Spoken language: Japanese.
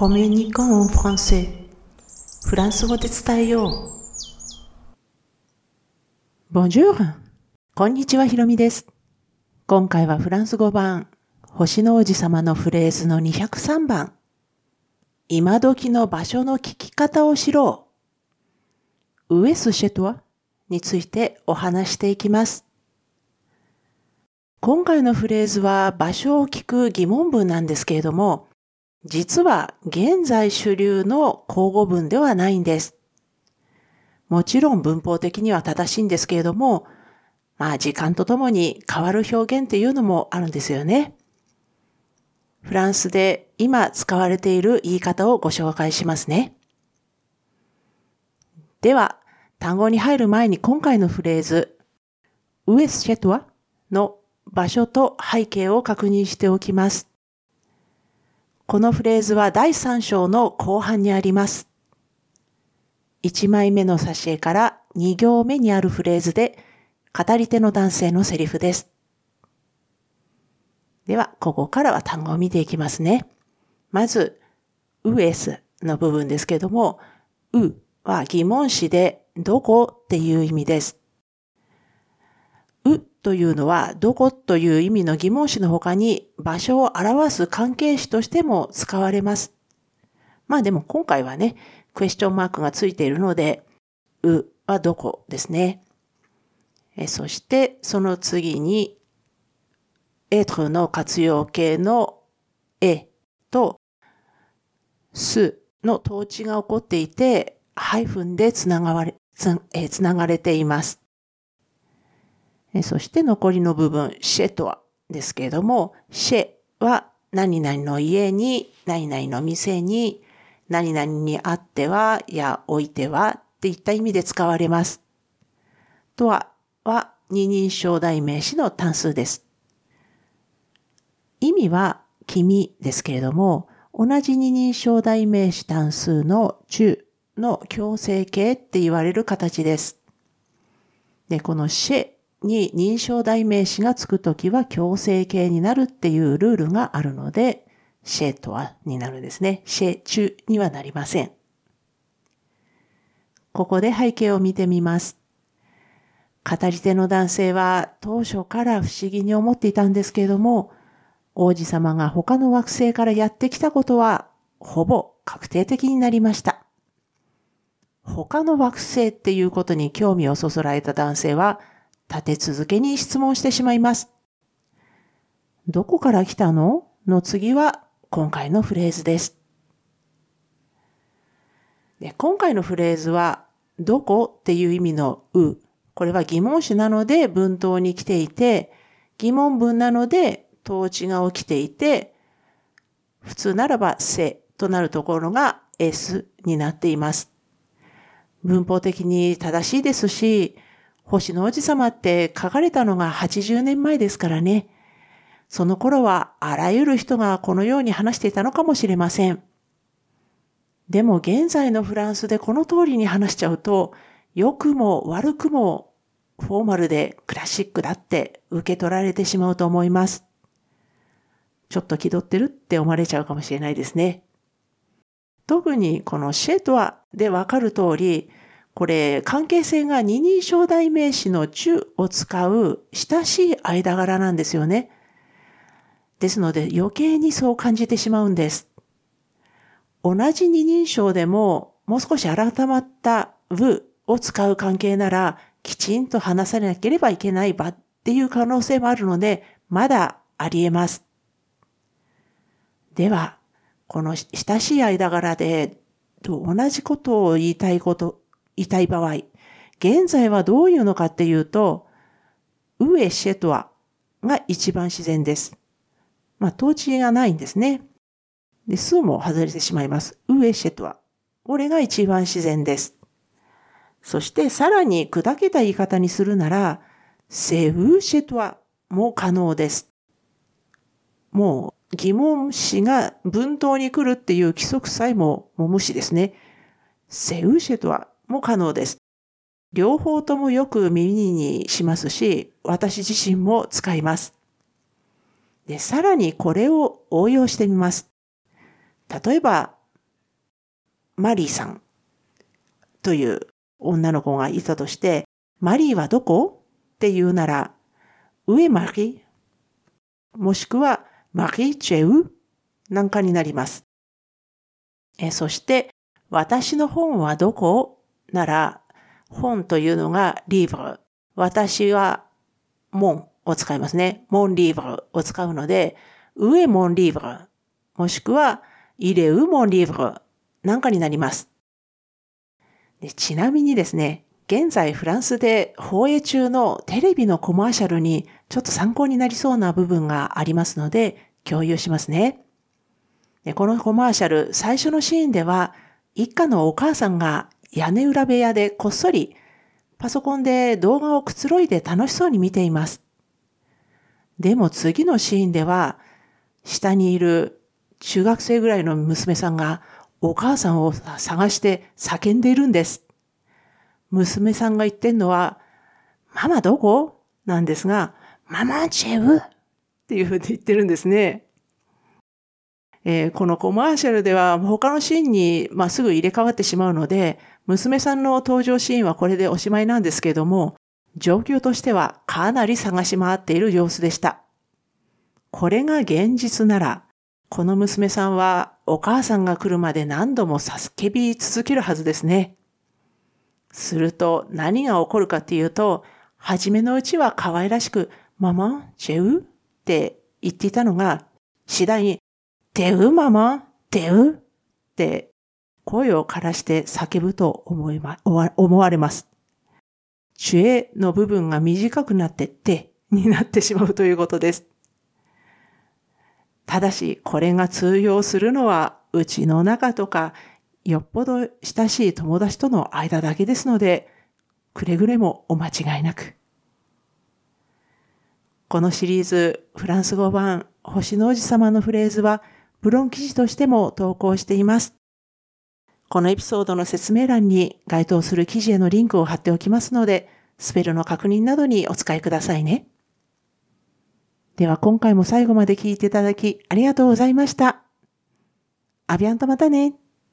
コミュニコンフランセフランス語で伝えよう。Bonjour! こんにちは、ひろみです。今回はフランス語版、星の王子様のフレーズの203番。今時の場所の聞き方を知ろう。ウエスシェトワについてお話していきます。今回のフレーズは場所を聞く疑問文なんですけれども、実は現在主流の交互文ではないんです。もちろん文法的には正しいんですけれども、まあ時間とともに変わる表現っていうのもあるんですよね。フランスで今使われている言い方をご紹介しますね。では、単語に入る前に今回のフレーズ、ウエスシェトワの場所と背景を確認しておきます。このフレーズは第3章の後半にあります。1枚目の挿絵から2行目にあるフレーズで、語り手の男性のセリフです。では、ここからは単語を見ていきますね。まず、ウエスの部分ですけども、うは疑問詞でどこっていう意味です。うというのは、どこという意味の疑問詞の他に場所を表す関係詞としても使われます。まあでも今回はね、クエスチョンマークがついているので、うはどこですね。えそしてその次に、エトの活用形のえとすの統治が起こっていて、ハイフンでつながれつ,、えつながれています。そして残りの部分、シェとはですけれども、シェは何々の家に、何々の店に、何々にあっては、や置いてはっていった意味で使われます。とは、は二人称代名詞の単数です。意味は君ですけれども、同じ二人称代名詞単数の中の強制形って言われる形です。で、このシェに認証代名詞がつくときは強制形になるっていうルールがあるので、シェとはになるんですね。シェ中にはなりません。ここで背景を見てみます。語り手の男性は当初から不思議に思っていたんですけれども、王子様が他の惑星からやってきたことはほぼ確定的になりました。他の惑星っていうことに興味をそそられた男性は立て続けに質問してしまいます。どこから来たの？の次は今回のフレーズです。で今回のフレーズは、どこっていう意味のう。これは疑問詞なので文頭に来ていて、疑問文なので統治が起きていて、普通ならばせとなるところが S になっています。文法的に正しいですし、星の王子様って書かれたのが80年前ですからね。その頃はあらゆる人がこのように話していたのかもしれません。でも現在のフランスでこの通りに話しちゃうと、良くも悪くもフォーマルでクラシックだって受け取られてしまうと思います。ちょっと気取ってるって思われちゃうかもしれないですね。特にこのシェトワでわかる通り、これ、関係性が二人称代名詞の中を使う親しい間柄なんですよね。ですので余計にそう感じてしまうんです。同じ二人称でももう少し改まった部を使う関係ならきちんと話されなければいけない場っていう可能性もあるのでまだあり得ます。では、この親しい間柄で同じことを言いたいこと、いたい場合、現在はどういうのかっていうと、ウエシェトワが一番自然です。まあ、統治がないんですね。で、数も外れてしまいます。ウエシェトワ。これが一番自然です。そしてさらに砕けた言い方にするなら、セウシェトワも可能です。もう疑問詞が文頭に来るっていう規則さえももう無視ですね。セウシェトワも可能です。両方ともよく耳にしますし、私自身も使います。で、さらにこれを応用してみます。例えば、マリーさんという女の子がいたとして、マリーはどこって言うなら、上マリーもしくはマリーチェウなんかになります。えそして、私の本はどこなら、本というのがリーブル。私は門を使いますね。モンリーブルを使うので、上モンリーブル、もしくは、入れうモンリーブルなんかになります。でちなみにですね、現在フランスで放映中のテレビのコマーシャルにちょっと参考になりそうな部分がありますので共有しますね。このコマーシャル最初のシーンでは一家のお母さんが屋根裏部屋でこっそりパソコンで動画をくつろいで楽しそうに見ています。でも次のシーンでは下にいる中学生ぐらいの娘さんがお母さんを探して叫んでいるんです。娘さんが言ってんのは、ママどこ？なんですが、ママチェブ？っていうふうに言ってるんですね。えー、このコマーシャルでは他のシーンに、まあ、すぐ入れ替わってしまうので、娘さんの登場シーンはこれでおしまいなんですけども、状況としてはかなり探し回っている様子でした。これが現実なら、この娘さんはお母さんが来るまで何度も叫び続けるはずですね。すると何が起こるかっていうと、初めのうちは可愛らしく、ママ、チェウ？って言っていたのが、次第に、テウ？ママ、テウ？って声を枯らして叫ぶと思いま、思われます。チュエの部分が短くなってテになってしまうということです。ただし、これが通用するのは、うちの中とか、よっぽど親しい友達との間だけですので、くれぐれもお間違いなく。このシリーズ、フランス語版、星の王子様のフレーズは、ブロン記事としても投稿しています。このエピソードの説明欄に該当する記事へのリンクを貼っておきますので、スペルの確認などにお使いくださいね。では今回も最後まで聞いていただきありがとうございました。アビアンとまたね。